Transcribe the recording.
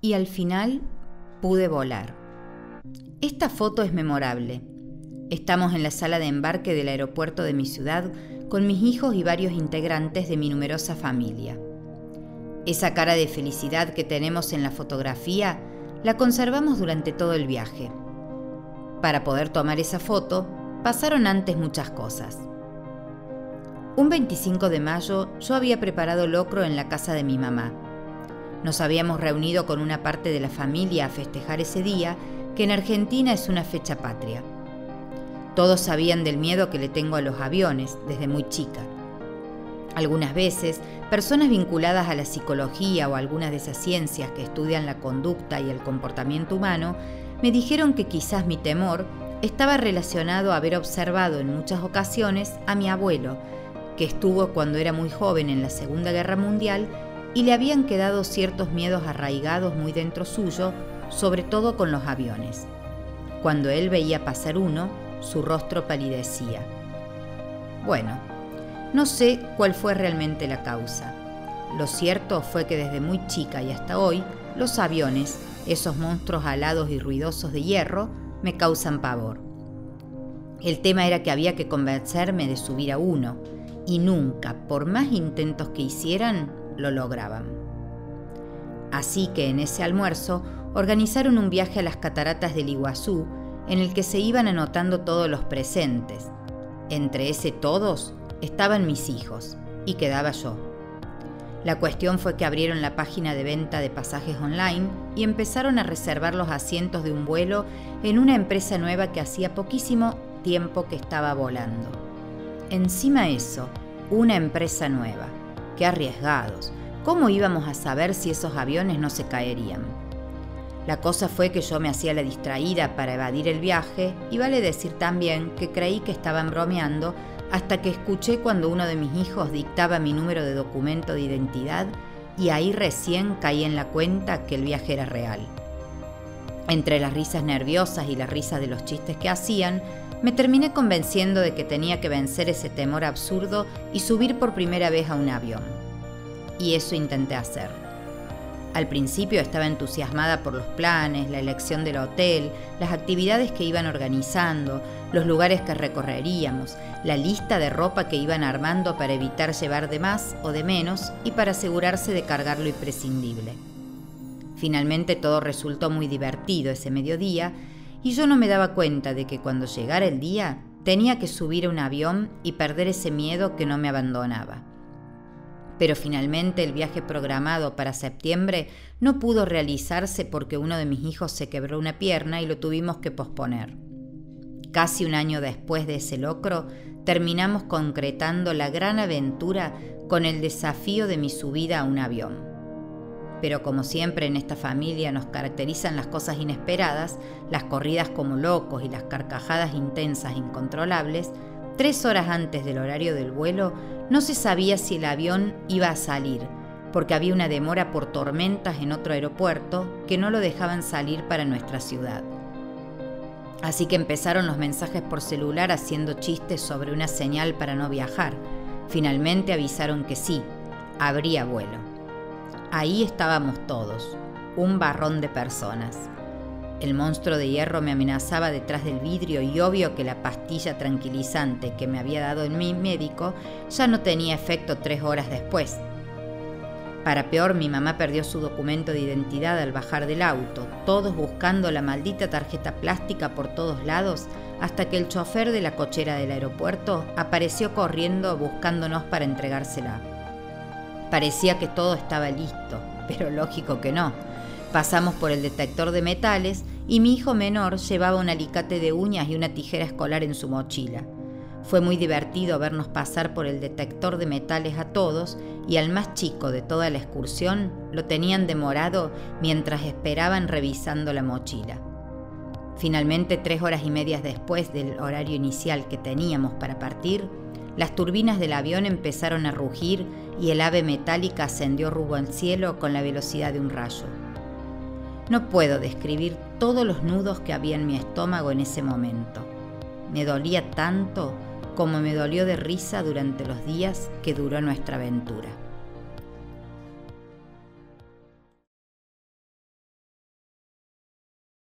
y al final pude volar. Esta foto es memorable. Estamos en la sala de embarque del aeropuerto de mi ciudad con mis hijos y varios integrantes de mi numerosa familia. Esa cara de felicidad que tenemos en la fotografía la conservamos durante todo el viaje. Para poder tomar esa foto, pasaron antes muchas cosas. Un 25 de mayo yo había preparado locro en la casa de mi mamá. Nos habíamos reunido con una parte de la familia a festejar ese día, que en Argentina es una fecha patria. Todos sabían del miedo que le tengo a los aviones desde muy chica. Algunas veces, personas vinculadas a la psicología o algunas de esas ciencias que estudian la conducta y el comportamiento humano me dijeron que quizás mi temor estaba relacionado a haber observado en muchas ocasiones a mi abuelo, que estuvo cuando era muy joven en la Segunda Guerra Mundial y le habían quedado ciertos miedos arraigados muy dentro suyo, sobre todo con los aviones. Cuando él veía pasar uno, su rostro palidecía. Bueno, no sé cuál fue realmente la causa. Lo cierto fue que desde muy chica y hasta hoy, los aviones, esos monstruos alados y ruidosos de hierro, me causan pavor. El tema era que había que convencerme de subir a uno, y nunca, por más intentos que hicieran, lo lograban. Así que en ese almuerzo organizaron un viaje a las cataratas del Iguazú en el que se iban anotando todos los presentes. Entre ese todos estaban mis hijos y quedaba yo. La cuestión fue que abrieron la página de venta de pasajes online y empezaron a reservar los asientos de un vuelo en una empresa nueva que hacía poquísimo tiempo que estaba volando. Encima eso, una empresa nueva. Arriesgados. ¿Cómo íbamos a saber si esos aviones no se caerían? La cosa fue que yo me hacía la distraída para evadir el viaje y vale decir también que creí que estaban bromeando hasta que escuché cuando uno de mis hijos dictaba mi número de documento de identidad y ahí recién caí en la cuenta que el viaje era real. Entre las risas nerviosas y las risas de los chistes que hacían, me terminé convenciendo de que tenía que vencer ese temor absurdo y subir por primera vez a un avión. Y eso intenté hacer. Al principio estaba entusiasmada por los planes, la elección del hotel, las actividades que iban organizando, los lugares que recorreríamos, la lista de ropa que iban armando para evitar llevar de más o de menos y para asegurarse de cargar lo imprescindible. Finalmente todo resultó muy divertido ese mediodía y yo no me daba cuenta de que cuando llegara el día tenía que subir a un avión y perder ese miedo que no me abandonaba pero finalmente el viaje programado para septiembre no pudo realizarse porque uno de mis hijos se quebró una pierna y lo tuvimos que posponer. Casi un año después de ese locro, terminamos concretando la gran aventura con el desafío de mi subida a un avión. Pero como siempre en esta familia nos caracterizan las cosas inesperadas, las corridas como locos y las carcajadas intensas incontrolables, Tres horas antes del horario del vuelo, no se sabía si el avión iba a salir, porque había una demora por tormentas en otro aeropuerto que no lo dejaban salir para nuestra ciudad. Así que empezaron los mensajes por celular haciendo chistes sobre una señal para no viajar. Finalmente avisaron que sí, habría vuelo. Ahí estábamos todos, un barrón de personas. El monstruo de hierro me amenazaba detrás del vidrio y obvio que la pastilla tranquilizante que me había dado mi médico ya no tenía efecto tres horas después. Para peor, mi mamá perdió su documento de identidad al bajar del auto, todos buscando la maldita tarjeta plástica por todos lados, hasta que el chofer de la cochera del aeropuerto apareció corriendo buscándonos para entregársela. Parecía que todo estaba listo, pero lógico que no. Pasamos por el detector de metales y mi hijo menor llevaba un alicate de uñas y una tijera escolar en su mochila. Fue muy divertido vernos pasar por el detector de metales a todos y al más chico de toda la excursión lo tenían demorado mientras esperaban revisando la mochila. Finalmente, tres horas y medias después del horario inicial que teníamos para partir, las turbinas del avión empezaron a rugir y el ave metálica ascendió rumbo al cielo con la velocidad de un rayo. No puedo describir todos los nudos que había en mi estómago en ese momento. Me dolía tanto como me dolió de risa durante los días que duró nuestra aventura.